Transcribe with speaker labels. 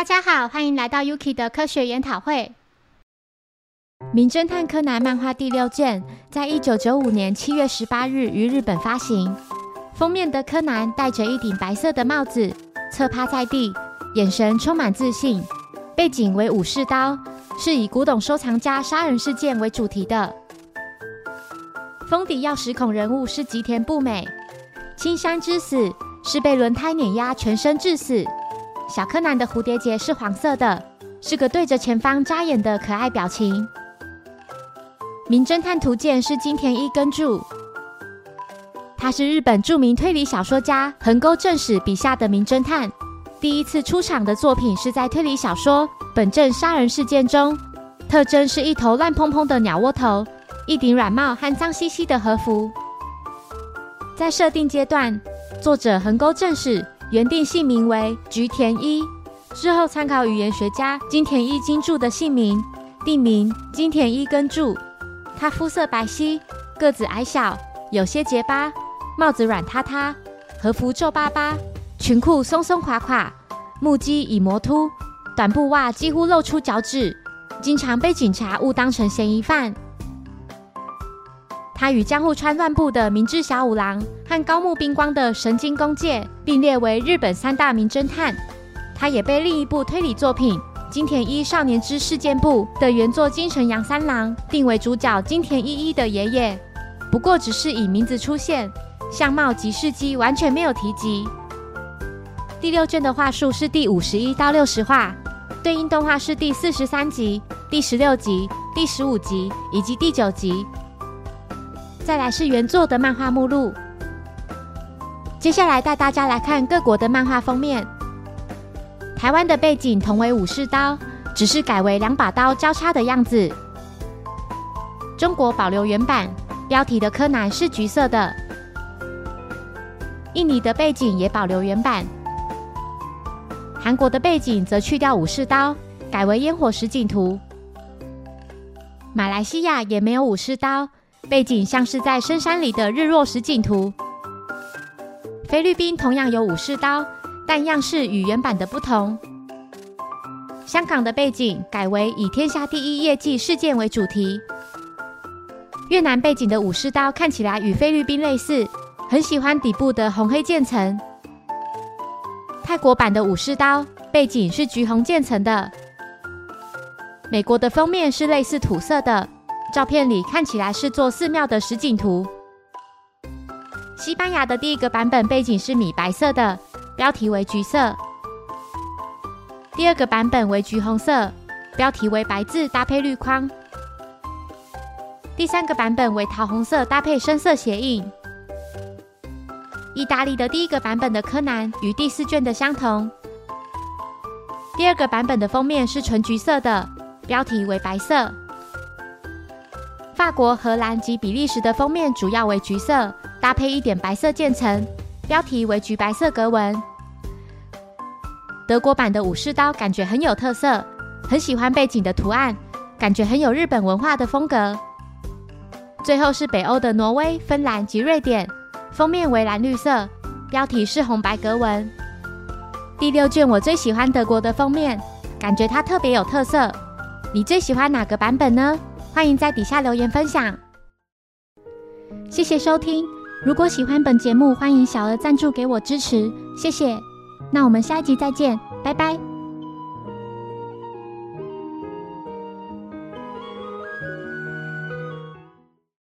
Speaker 1: 大家好，欢迎来到 Yuki 的科学研讨会。
Speaker 2: 《名侦探柯南》漫画第六卷，在一九九五年七月十八日于日本发行。封面的柯南戴着一顶白色的帽子，侧趴在地，眼神充满自信。背景为武士刀，是以古董收藏家杀人事件为主题的。封底钥匙孔人物是吉田不美。青山之死是被轮胎碾压全身致死。小柯南的蝴蝶结是黄色的，是个对着前方眨眼的可爱表情。名侦探图鉴是金田一耕助，他是日本著名推理小说家横沟正史笔下的名侦探。第一次出场的作品是在推理小说《本镇杀人事件》中，特征是一头乱蓬蓬的鸟窝头，一顶软帽和脏兮兮的和服。在设定阶段，作者横沟正史原定姓名为菊田一，之后参考语言学家金田一金柱的姓名，地名金田一根柱。他肤色白皙，个子矮小，有些结巴，帽子软塌塌，和服皱巴巴。裙裤松松垮垮，木屐已磨秃，短布袜几乎露出脚趾，经常被警察误当成嫌疑犯。他与江户川乱步的明智小五郎和高木彬光的神经公介并列为日本三大名侦探。他也被另一部推理作品《金田一少年之事件簿》的原作金城阳三郎定为主角金田一一的爷爷，不过只是以名字出现，相貌及事迹完全没有提及。第六卷的话数是第五十一到六十话，对应动画是第四十三集、第十六集、第十五集以及第九集。再来是原作的漫画目录。接下来带大家来看各国的漫画封面。台湾的背景同为武士刀，只是改为两把刀交叉的样子。中国保留原版，标题的柯南是橘色的。印尼的背景也保留原版。韩国的背景则去掉武士刀，改为烟火实景图。马来西亚也没有武士刀，背景像是在深山里的日落实景图。菲律宾同样有武士刀，但样式与原版的不同。香港的背景改为以天下第一业绩事件为主题。越南背景的武士刀看起来与菲律宾类似，很喜欢底部的红黑渐层。泰国版的武士刀背景是橘红渐层的。美国的封面是类似土色的，照片里看起来是座寺庙的实景图。西班牙的第一个版本背景是米白色的，标题为橘色。第二个版本为橘红色，标题为白字搭配绿框。第三个版本为桃红色搭配深色斜印。意大利的第一个版本的柯南与第四卷的相同。第二个版本的封面是纯橘色的，标题为白色。法国、荷兰及比利时的封面主要为橘色，搭配一点白色渐层，标题为橘白色格纹。德国版的武士刀感觉很有特色，很喜欢背景的图案，感觉很有日本文化的风格。最后是北欧的挪威、芬兰及瑞典。封面为蓝绿色，标题是红白格纹。第六卷我最喜欢德国的封面，感觉它特别有特色。你最喜欢哪个版本呢？欢迎在底下留言分享。谢谢收听，如果喜欢本节目，欢迎小额赞助给我支持，谢谢。那我们下一集再见，拜拜。